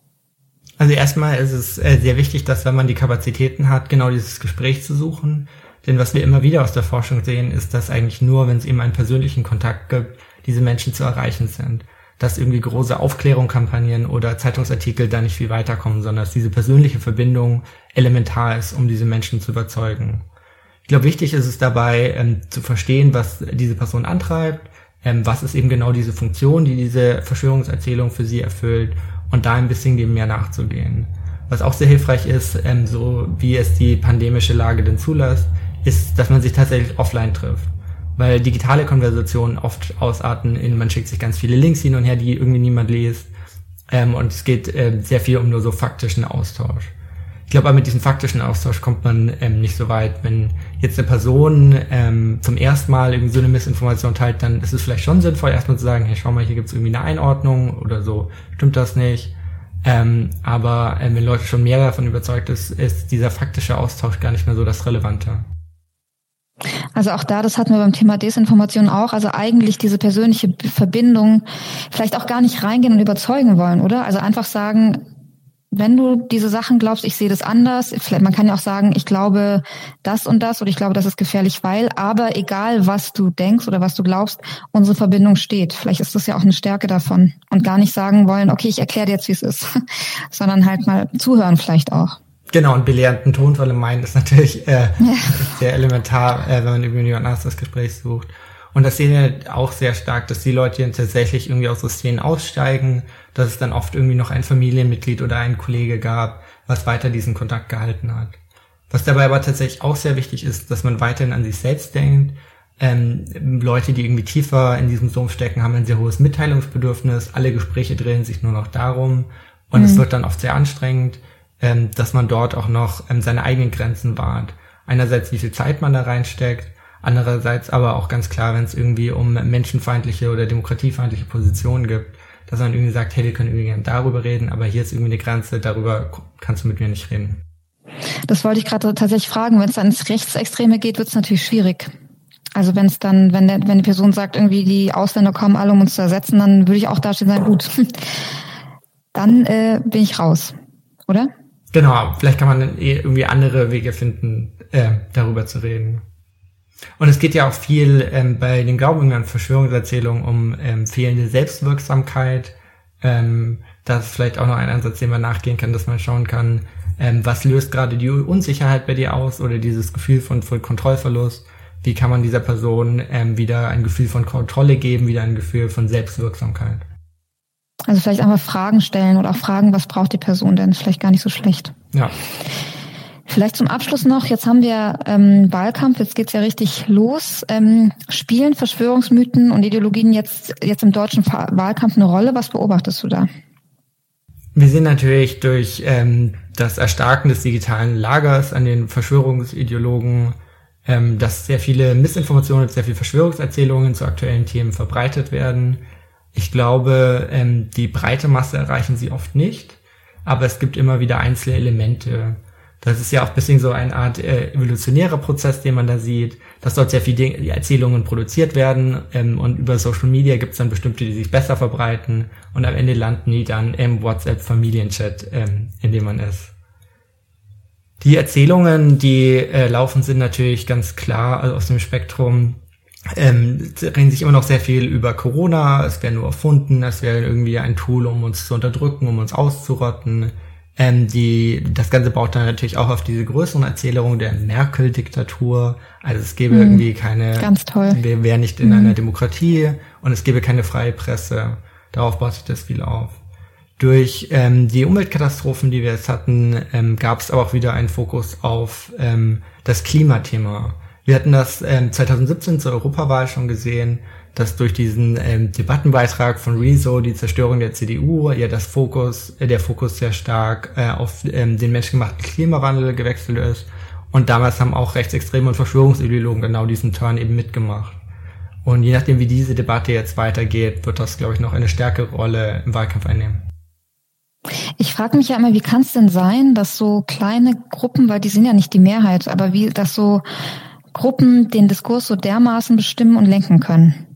Speaker 1: Also erstmal ist es äh, sehr wichtig, dass wenn man die Kapazitäten hat, genau dieses Gespräch zu suchen. Denn was wir immer wieder aus der Forschung sehen, ist, dass eigentlich nur, wenn es eben einen persönlichen Kontakt gibt, diese Menschen zu erreichen sind. Dass irgendwie große Aufklärungskampagnen oder Zeitungsartikel da nicht viel weiterkommen, sondern dass diese persönliche Verbindung elementar ist, um diese Menschen zu überzeugen. Ich glaube, wichtig ist es dabei, ähm, zu verstehen, was diese Person antreibt, ähm, was ist eben genau diese Funktion, die diese Verschwörungserzählung für sie erfüllt und da ein bisschen dem mehr nachzugehen. Was auch sehr hilfreich ist, ähm, so wie es die pandemische Lage denn zulässt, ist, dass man sich tatsächlich offline trifft. Weil digitale Konversationen oft ausarten in, man schickt sich ganz viele Links hin und her, die irgendwie niemand liest. Ähm, und es geht äh, sehr viel um nur so faktischen Austausch. Ich glaube, aber mit diesem faktischen Austausch kommt man ähm, nicht so weit. Wenn jetzt eine Person ähm, zum ersten Mal irgendwie so eine Missinformation teilt, dann ist es vielleicht schon sinnvoll, erstmal zu sagen, hey, schau mal, hier gibt's irgendwie eine Einordnung oder so, stimmt das nicht. Ähm, aber ähm, wenn Leute schon mehr davon überzeugt ist, ist dieser faktische Austausch gar nicht mehr so das Relevante.
Speaker 2: Also auch da, das hatten wir beim Thema Desinformation auch, also eigentlich diese persönliche Verbindung vielleicht auch gar nicht reingehen und überzeugen wollen, oder? Also einfach sagen, wenn du diese Sachen glaubst, ich sehe das anders, vielleicht, man kann ja auch sagen, ich glaube das und das oder ich glaube, das ist gefährlich, weil, aber egal was du denkst oder was du glaubst, unsere Verbindung steht. Vielleicht ist das ja auch eine Stärke davon und gar nicht sagen wollen, okay, ich erkläre dir jetzt, wie es ist, <laughs> sondern halt mal zuhören vielleicht auch.
Speaker 1: Genau, und belehrenden Tonfall im Meinen ist natürlich äh, ja. sehr elementar, äh, wenn man über jemand anderes das Gespräch sucht. Und das sehen wir auch sehr stark, dass die Leute die tatsächlich irgendwie aus so Szenen aussteigen, dass es dann oft irgendwie noch ein Familienmitglied oder ein Kollege gab, was weiter diesen Kontakt gehalten hat. Was dabei aber tatsächlich auch sehr wichtig ist, dass man weiterhin an sich selbst denkt. Ähm, Leute, die irgendwie tiefer in diesem Sumpf stecken, haben ein sehr hohes Mitteilungsbedürfnis. Alle Gespräche drehen sich nur noch darum. Und mhm. es wird dann oft sehr anstrengend, ähm, dass man dort auch noch ähm, seine eigenen Grenzen wahrt. Einerseits, wie viel Zeit man da reinsteckt Andererseits aber auch ganz klar, wenn es irgendwie um menschenfeindliche oder demokratiefeindliche Positionen gibt, dass man irgendwie sagt, hey, wir können irgendwie darüber reden, aber hier ist irgendwie eine Grenze, darüber kannst du mit mir nicht reden.
Speaker 2: Das wollte ich gerade tatsächlich fragen. Wenn es dann ins Rechtsextreme geht, wird es natürlich schwierig. Also wenn es dann, wenn der, wenn die Person sagt, irgendwie die Ausländer kommen alle, um uns zu ersetzen, dann würde ich auch dastehen sagen, gut, <laughs> dann äh, bin ich raus, oder?
Speaker 1: Genau, vielleicht kann man eh irgendwie andere Wege finden, äh, darüber zu reden. Und es geht ja auch viel ähm, bei den Glaubungen an Verschwörungserzählungen um ähm, fehlende Selbstwirksamkeit. Ähm, das ist vielleicht auch noch ein Ansatz, den man nachgehen kann, dass man schauen kann, ähm, was löst gerade die Unsicherheit bei dir aus oder dieses Gefühl von, von Kontrollverlust. Wie kann man dieser Person ähm, wieder ein Gefühl von Kontrolle geben, wieder ein Gefühl von Selbstwirksamkeit?
Speaker 2: Also vielleicht einmal Fragen stellen oder auch fragen, was braucht die Person denn? Vielleicht gar nicht so schlecht.
Speaker 1: Ja.
Speaker 2: Vielleicht zum Abschluss noch, jetzt haben wir ähm, Wahlkampf, jetzt geht's ja richtig los. Ähm, spielen Verschwörungsmythen und Ideologien jetzt, jetzt im deutschen Wahlkampf eine Rolle? Was beobachtest du da?
Speaker 1: Wir sehen natürlich durch ähm, das Erstarken des digitalen Lagers an den Verschwörungsideologen, ähm, dass sehr viele Missinformationen, sehr viele Verschwörungserzählungen zu aktuellen Themen verbreitet werden. Ich glaube, ähm, die breite Masse erreichen sie oft nicht, aber es gibt immer wieder einzelne Elemente, das ist ja auch ein bisschen so eine Art äh, evolutionärer Prozess, den man da sieht, dass dort sehr viele Erzählungen produziert werden ähm, und über Social Media gibt es dann bestimmte, die sich besser verbreiten und am Ende landen die dann im WhatsApp-Familienchat, ähm, in dem man ist. Die Erzählungen, die äh, laufen, sind natürlich ganz klar also aus dem Spektrum. Ähm, reden sich immer noch sehr viel über Corona, es wäre nur erfunden, es wäre irgendwie ein Tool, um uns zu unterdrücken, um uns auszurotten ähm, die, das Ganze baut dann natürlich auch auf diese größeren Erzählungen der Merkel-Diktatur. Also es gäbe mhm. irgendwie keine,
Speaker 2: Ganz toll.
Speaker 1: wir wären nicht in mhm. einer Demokratie und es gäbe keine freie Presse. Darauf baut sich das viel auf. Durch ähm, die Umweltkatastrophen, die wir jetzt hatten, ähm, gab es aber auch wieder einen Fokus auf ähm, das Klimathema. Wir hatten das ähm, 2017 zur Europawahl schon gesehen dass durch diesen ähm, Debattenbeitrag von Rezo die Zerstörung der CDU ja das Fokus, äh, der Fokus sehr stark äh, auf ähm, den menschgemachten Klimawandel gewechselt ist. Und damals haben auch Rechtsextreme und Verschwörungsideologen genau diesen Turn eben mitgemacht. Und je nachdem, wie diese Debatte jetzt weitergeht, wird das, glaube ich, noch eine stärkere Rolle im Wahlkampf einnehmen.
Speaker 2: Ich frage mich ja immer, wie kann es denn sein, dass so kleine Gruppen, weil die sind ja nicht die Mehrheit, aber wie, dass so Gruppen den Diskurs so dermaßen bestimmen und lenken können?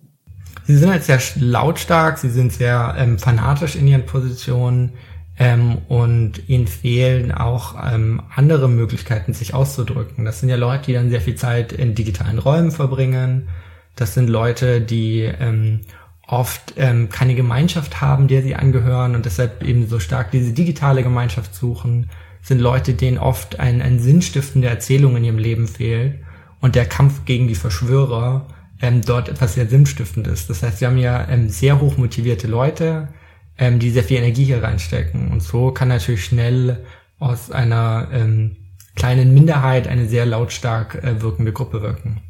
Speaker 1: Sie sind halt sehr lautstark, sie sind sehr ähm, fanatisch in ihren Positionen ähm, und ihnen fehlen auch ähm, andere Möglichkeiten, sich auszudrücken. Das sind ja Leute, die dann sehr viel Zeit in digitalen Räumen verbringen. Das sind Leute, die ähm, oft ähm, keine Gemeinschaft haben, der sie angehören und deshalb eben so stark diese digitale Gemeinschaft suchen, sind Leute, denen oft ein, ein sinnstiftende Erzählung in ihrem Leben fehlt und der Kampf gegen die Verschwörer ähm, dort etwas sehr sinnstiftend ist. Das heißt, wir haben ja ähm, sehr hoch motivierte Leute, ähm, die sehr viel Energie hier reinstecken und so kann natürlich schnell aus einer ähm, kleinen Minderheit eine sehr lautstark äh, wirkende Gruppe wirken.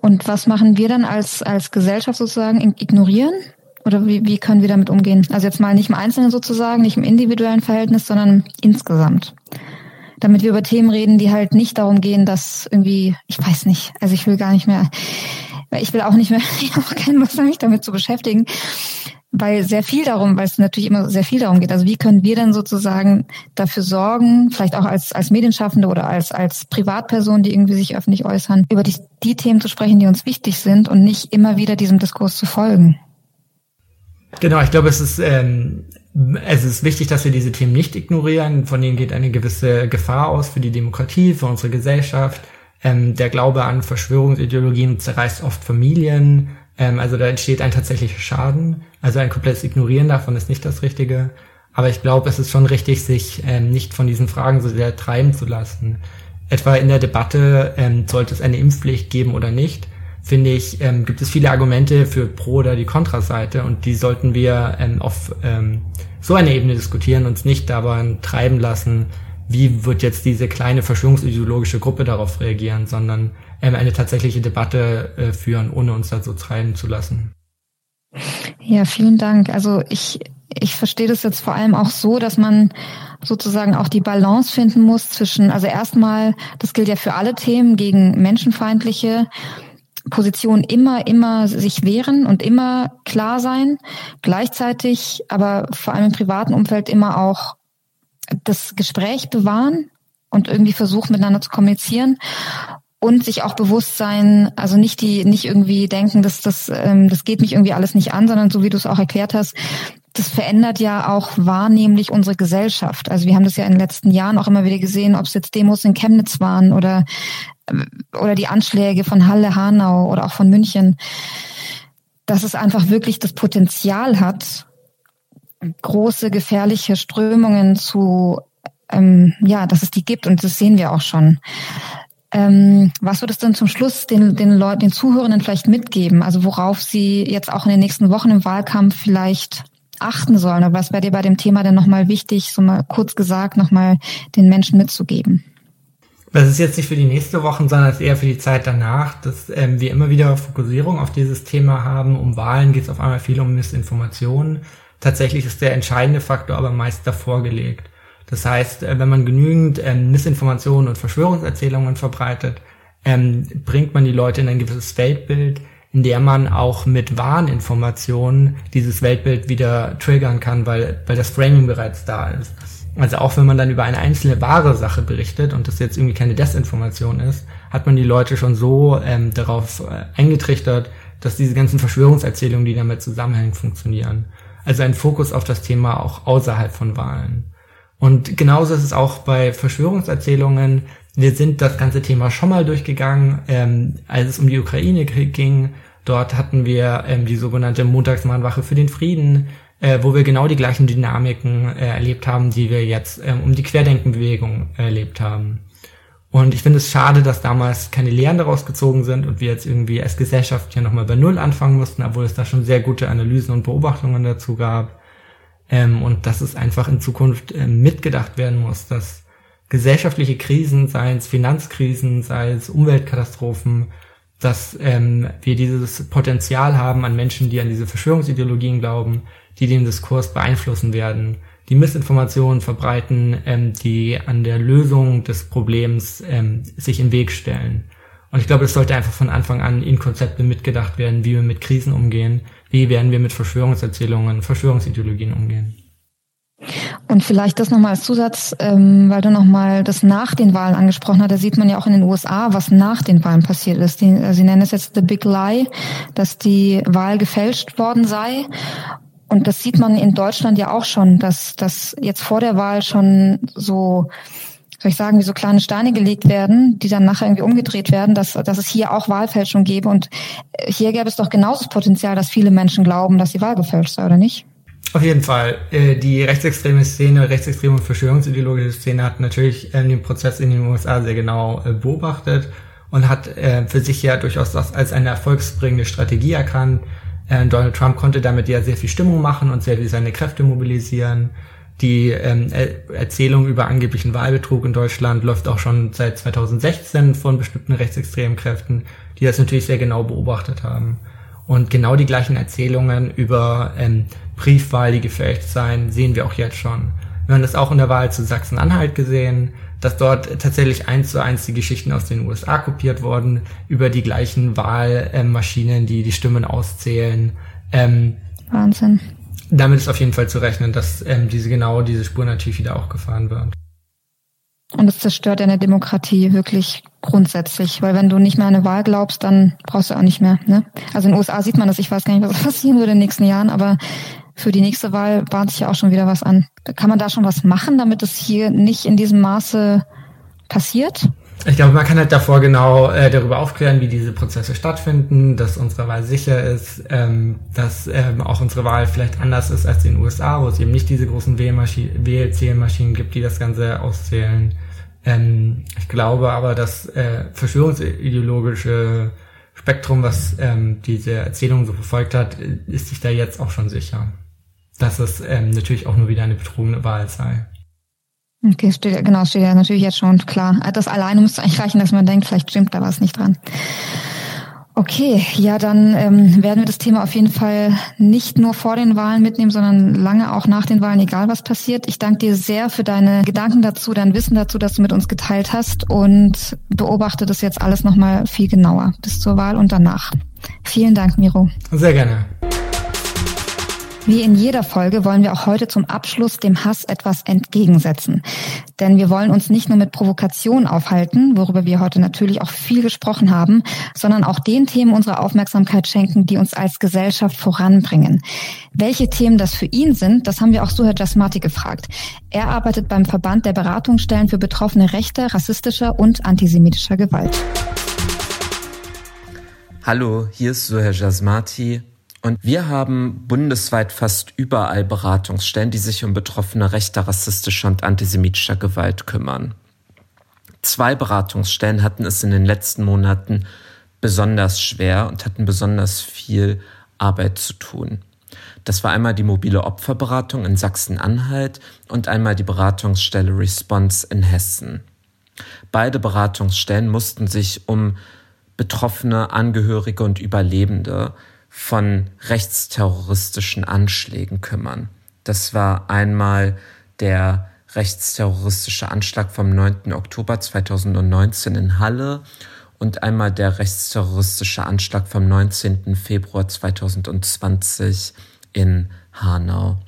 Speaker 2: Und was machen wir dann als, als Gesellschaft sozusagen? Ignorieren? Oder wie, wie können wir damit umgehen? Also jetzt mal nicht im Einzelnen sozusagen, nicht im individuellen Verhältnis, sondern insgesamt. Damit wir über Themen reden, die halt nicht darum gehen, dass irgendwie, ich weiß nicht, also ich will gar nicht mehr, ich will auch nicht mehr, <laughs> ich habe keine Lust, mich damit zu beschäftigen weil sehr viel darum, weil es natürlich immer sehr viel darum geht. Also wie können wir denn sozusagen dafür sorgen, vielleicht auch als, als Medienschaffende oder als, als Privatperson, die irgendwie sich öffentlich äußern, über die, die Themen zu sprechen, die uns wichtig sind und nicht immer wieder diesem Diskurs zu folgen?
Speaker 1: Genau, ich glaube, es ist, ähm, es ist wichtig, dass wir diese Themen nicht ignorieren. Von denen geht eine gewisse Gefahr aus für die Demokratie, für unsere Gesellschaft. Ähm, der Glaube an Verschwörungsideologien zerreißt oft Familien. Ähm, also da entsteht ein tatsächlicher Schaden. Also ein komplettes Ignorieren davon ist nicht das Richtige. Aber ich glaube, es ist schon richtig, sich ähm, nicht von diesen Fragen so sehr treiben zu lassen. Etwa in der Debatte, ähm, sollte es eine Impfpflicht geben oder nicht, finde ich, ähm, gibt es viele Argumente für Pro- oder die Kontraseite und die sollten wir ähm, auf so einer Ebene diskutieren, uns nicht dabei treiben lassen, wie wird jetzt diese kleine verschwörungsideologische Gruppe darauf reagieren, sondern ähm, eine tatsächliche Debatte äh, führen, ohne uns dazu treiben zu lassen.
Speaker 2: Ja, vielen Dank. Also ich, ich verstehe das jetzt vor allem auch so, dass man sozusagen auch die Balance finden muss zwischen, also erstmal, das gilt ja für alle Themen gegen menschenfeindliche Positionen immer, immer sich wehren und immer klar sein. Gleichzeitig, aber vor allem im privaten Umfeld immer auch das Gespräch bewahren und irgendwie versuchen miteinander zu kommunizieren und sich auch bewusst sein, also nicht die, nicht irgendwie denken, dass das, ähm, das geht mich irgendwie alles nicht an, sondern so wie du es auch erklärt hast, das verändert ja auch wahrnehmlich unsere Gesellschaft. Also wir haben das ja in den letzten Jahren auch immer wieder gesehen, ob es jetzt Demos in Chemnitz waren oder oder die Anschläge von Halle, Hanau oder auch von München, dass es einfach wirklich das Potenzial hat, große gefährliche Strömungen zu ähm, ja, dass es die gibt und das sehen wir auch schon. Ähm, was würdest du denn zum Schluss den, den Leuten, den Zuhörenden vielleicht mitgeben? Also worauf sie jetzt auch in den nächsten Wochen im Wahlkampf vielleicht achten sollen? Oder was wäre dir bei dem Thema denn nochmal wichtig, so mal kurz gesagt, nochmal den Menschen mitzugeben?
Speaker 1: Das ist jetzt nicht für die nächste Woche, sondern eher für die Zeit danach, dass ähm, wir immer wieder Fokussierung auf dieses Thema haben. Um Wahlen geht es auf einmal viel um Missinformationen. Tatsächlich ist der entscheidende Faktor aber meist davor gelegt. Das heißt, äh, wenn man genügend ähm, Missinformationen und Verschwörungserzählungen verbreitet, ähm, bringt man die Leute in ein gewisses Weltbild, in der man auch mit wahren Informationen dieses Weltbild wieder triggern kann, weil, weil das Framing bereits da ist. Also auch wenn man dann über eine einzelne wahre Sache berichtet und das jetzt irgendwie keine Desinformation ist, hat man die Leute schon so ähm, darauf äh, eingetrichtert, dass diese ganzen Verschwörungserzählungen, die damit zusammenhängen, funktionieren. Also ein Fokus auf das Thema auch außerhalb von Wahlen. Und genauso ist es auch bei Verschwörungserzählungen. Wir sind das ganze Thema schon mal durchgegangen, ähm, als es um die Ukraine ging. Dort hatten wir ähm, die sogenannte Montagsmahnwache für den Frieden, äh, wo wir genau die gleichen Dynamiken äh, erlebt haben, die wir jetzt ähm, um die Querdenkenbewegung erlebt haben. Und ich finde es schade, dass damals keine Lehren daraus gezogen sind und wir jetzt irgendwie als Gesellschaft hier nochmal bei Null anfangen mussten, obwohl es da schon sehr gute Analysen und Beobachtungen dazu gab. Ähm, und dass es einfach in Zukunft ähm, mitgedacht werden muss, dass gesellschaftliche Krisen, sei es Finanzkrisen, sei es Umweltkatastrophen, dass ähm, wir dieses Potenzial haben an Menschen, die an diese Verschwörungsideologien glauben, die den Diskurs beeinflussen werden, die Missinformationen verbreiten, ähm, die an der Lösung des Problems ähm, sich im Weg stellen. Und ich glaube, es sollte einfach von Anfang an in Konzepte mitgedacht werden, wie wir mit Krisen umgehen, wie werden wir mit Verschwörungserzählungen, Verschwörungsideologien umgehen.
Speaker 2: Und vielleicht das nochmal als Zusatz, ähm, weil du nochmal das nach den Wahlen angesprochen hast, da sieht man ja auch in den USA, was nach den Wahlen passiert ist. Die, sie nennen es jetzt the big lie, dass die Wahl gefälscht worden sei. Und das sieht man in Deutschland ja auch schon, dass, dass jetzt vor der Wahl schon so soll ich sagen, wie so kleine Steine gelegt werden, die dann nachher irgendwie umgedreht werden, dass, dass es hier auch Wahlfälschung gäbe. Und äh, hier gäbe es doch genauso das Potenzial, dass viele Menschen glauben, dass die Wahl gefälscht sei, oder nicht?
Speaker 1: Auf jeden Fall. Äh, die rechtsextreme Szene, rechtsextreme und verschwörungsideologische Szene hat natürlich ähm, den Prozess in den USA sehr genau äh, beobachtet und hat für sich ja durchaus das als eine erfolgsbringende Strategie erkannt. Donald Trump konnte damit ja sehr viel Stimmung machen und sehr viel seine Kräfte mobilisieren. Die ähm, Erzählung über angeblichen Wahlbetrug in Deutschland läuft auch schon seit 2016 von bestimmten rechtsextremen Kräften, die das natürlich sehr genau beobachtet haben. Und genau die gleichen Erzählungen über ähm, Briefwahl, die gefälscht seien, sehen wir auch jetzt schon. Wir haben das auch in der Wahl zu Sachsen-Anhalt gesehen, dass dort tatsächlich eins zu eins die Geschichten aus den USA kopiert wurden, über die gleichen Wahlmaschinen, die die Stimmen auszählen.
Speaker 2: Ähm, Wahnsinn
Speaker 1: damit ist auf jeden Fall zu rechnen, dass ähm, diese genau diese Spur natürlich wieder auch gefahren wird.
Speaker 2: Und es zerstört eine Demokratie wirklich grundsätzlich, weil wenn du nicht mehr an eine Wahl glaubst, dann brauchst du auch nicht mehr. Ne? Also in den USA sieht man das, ich weiß gar nicht, was <laughs> passieren würde in den nächsten Jahren, aber für die nächste Wahl bahnt sich ja auch schon wieder was an. Kann man da schon was machen, damit es hier nicht in diesem Maße passiert?
Speaker 1: Ich glaube, man kann halt davor genau äh, darüber aufklären, wie diese Prozesse stattfinden, dass unsere Wahl sicher ist, ähm, dass ähm, auch unsere Wahl vielleicht anders ist als in den USA, wo es eben nicht diese großen Wählzählmaschinen gibt, die das Ganze auszählen. Ähm, ich glaube aber, das äh, verschwörungsideologische Spektrum, was ähm, diese Erzählung so verfolgt hat, ist sich da jetzt auch schon sicher, dass es ähm, natürlich auch nur wieder eine betrogene Wahl sei.
Speaker 2: Okay, steht, genau, steht ja natürlich jetzt schon klar. Das alleine müsste eigentlich reichen, dass man denkt, vielleicht stimmt da was nicht dran. Okay, ja, dann ähm, werden wir das Thema auf jeden Fall nicht nur vor den Wahlen mitnehmen, sondern lange auch nach den Wahlen, egal was passiert. Ich danke dir sehr für deine Gedanken dazu, dein Wissen dazu, dass du mit uns geteilt hast und beobachte das jetzt alles nochmal viel genauer bis zur Wahl und danach. Vielen Dank, Miro.
Speaker 1: Sehr gerne.
Speaker 2: Wie in jeder Folge wollen wir auch heute zum Abschluss dem Hass etwas entgegensetzen. Denn wir wollen uns nicht nur mit Provokation aufhalten, worüber wir heute natürlich auch viel gesprochen haben, sondern auch den Themen unsere Aufmerksamkeit schenken, die uns als Gesellschaft voranbringen. Welche Themen das für ihn sind, das haben wir auch Suher Jasmati gefragt. Er arbeitet beim Verband der Beratungsstellen für Betroffene rechter, rassistischer und antisemitischer Gewalt.
Speaker 3: Hallo, hier ist Suher Jasmati und wir haben bundesweit fast überall Beratungsstellen, die sich um Betroffene rechter, rassistischer und antisemitischer Gewalt kümmern. Zwei Beratungsstellen hatten es in den letzten Monaten besonders schwer und hatten besonders viel Arbeit zu tun. Das war einmal die mobile Opferberatung in Sachsen-Anhalt und einmal die Beratungsstelle Response in Hessen. Beide Beratungsstellen mussten sich um Betroffene, Angehörige und Überlebende von rechtsterroristischen Anschlägen kümmern. Das war einmal der rechtsterroristische Anschlag vom 9. Oktober 2019 in Halle und einmal der rechtsterroristische Anschlag vom 19. Februar 2020 in Hanau.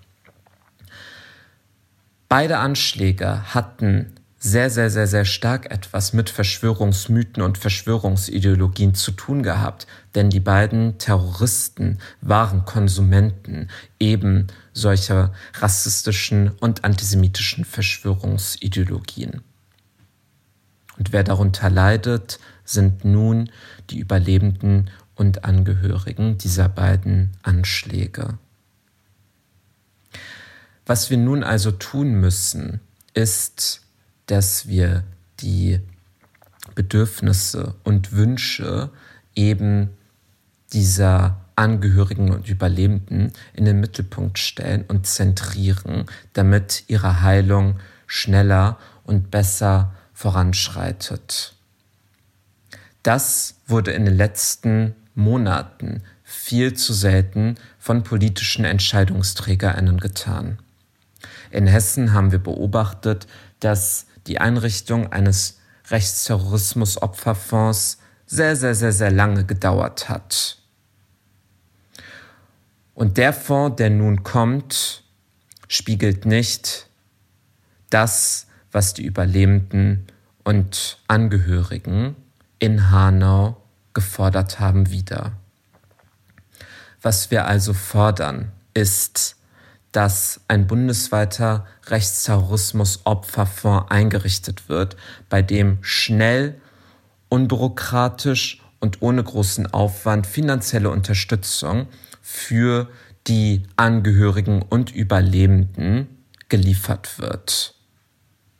Speaker 3: Beide Anschläge hatten sehr, sehr, sehr, sehr stark etwas mit Verschwörungsmythen und Verschwörungsideologien zu tun gehabt, denn die beiden Terroristen waren Konsumenten eben solcher rassistischen und antisemitischen Verschwörungsideologien. Und wer darunter leidet, sind nun die Überlebenden und Angehörigen dieser beiden Anschläge. Was wir nun also tun müssen, ist dass wir die Bedürfnisse und Wünsche eben dieser Angehörigen und Überlebenden in den Mittelpunkt stellen und zentrieren, damit ihre Heilung schneller und besser voranschreitet. Das wurde in den letzten Monaten viel zu selten von politischen Entscheidungsträgerinnen getan. In Hessen haben wir beobachtet, dass die Einrichtung eines Rechtsterrorismus-Opferfonds sehr, sehr, sehr, sehr lange gedauert hat. Und der Fonds, der nun kommt, spiegelt nicht das, was die Überlebenden und Angehörigen in Hanau gefordert haben, wieder. Was wir also fordern, ist, dass ein bundesweiter Rechtsterrorismus-Opferfonds eingerichtet wird, bei dem schnell, unbürokratisch und ohne großen Aufwand finanzielle Unterstützung für die Angehörigen und Überlebenden geliefert wird.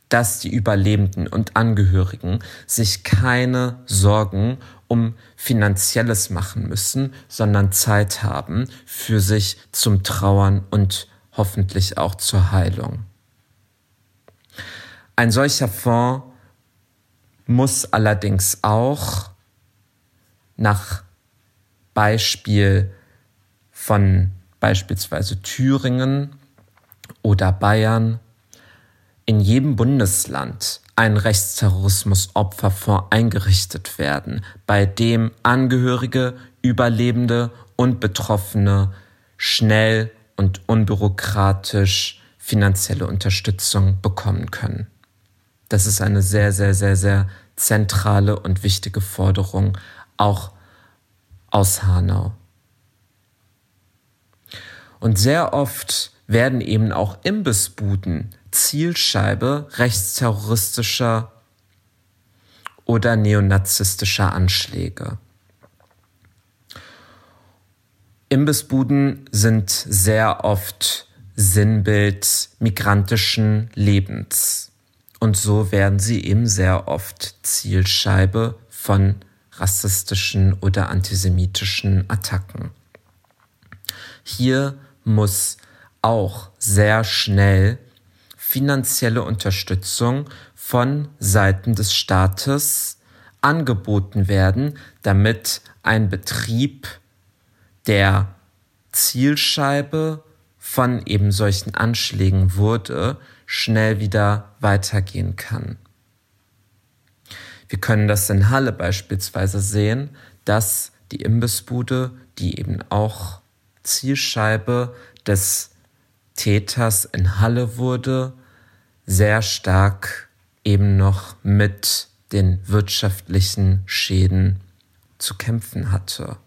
Speaker 3: Dass die Überlebenden und Angehörigen sich keine Sorgen um finanzielles machen müssen, sondern Zeit haben für sich zum Trauern und hoffentlich auch zur Heilung. Ein solcher Fonds muss allerdings auch nach Beispiel von beispielsweise Thüringen oder Bayern in jedem Bundesland ein Rechtsterrorismus-Opferfonds eingerichtet werden, bei dem Angehörige, Überlebende und Betroffene schnell und unbürokratisch finanzielle Unterstützung bekommen können. Das ist eine sehr, sehr, sehr, sehr zentrale und wichtige Forderung, auch aus Hanau. Und sehr oft werden eben auch Imbissbuden Zielscheibe rechtsterroristischer oder neonazistischer Anschläge. Imbissbuden sind sehr oft Sinnbild migrantischen Lebens. Und so werden sie eben sehr oft Zielscheibe von rassistischen oder antisemitischen Attacken. Hier muss auch sehr schnell finanzielle Unterstützung von Seiten des Staates angeboten werden, damit ein Betrieb der Zielscheibe von eben solchen Anschlägen wurde, schnell wieder weitergehen kann. Wir können das in Halle beispielsweise sehen, dass die Imbissbude, die eben auch Zielscheibe des Täters in Halle wurde, sehr stark eben noch mit den wirtschaftlichen Schäden zu kämpfen hatte.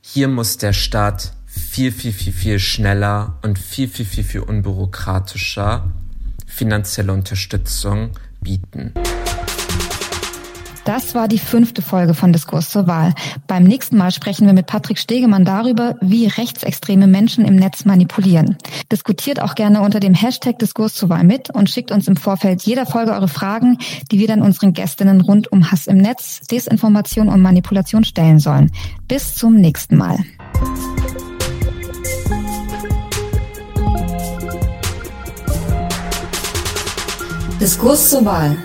Speaker 3: Hier muss der Staat viel, viel, viel, viel schneller und viel, viel, viel, viel unbürokratischer finanzielle Unterstützung bieten.
Speaker 2: Das war die fünfte Folge von Diskurs zur Wahl. Beim nächsten Mal sprechen wir mit Patrick Stegemann darüber, wie rechtsextreme Menschen im Netz manipulieren. Diskutiert auch gerne unter dem Hashtag Diskurs zur Wahl mit und schickt uns im Vorfeld jeder Folge eure Fragen, die wir dann unseren Gästinnen rund um Hass im Netz, Desinformation und Manipulation stellen sollen. Bis zum nächsten Mal. Diskurs zur Wahl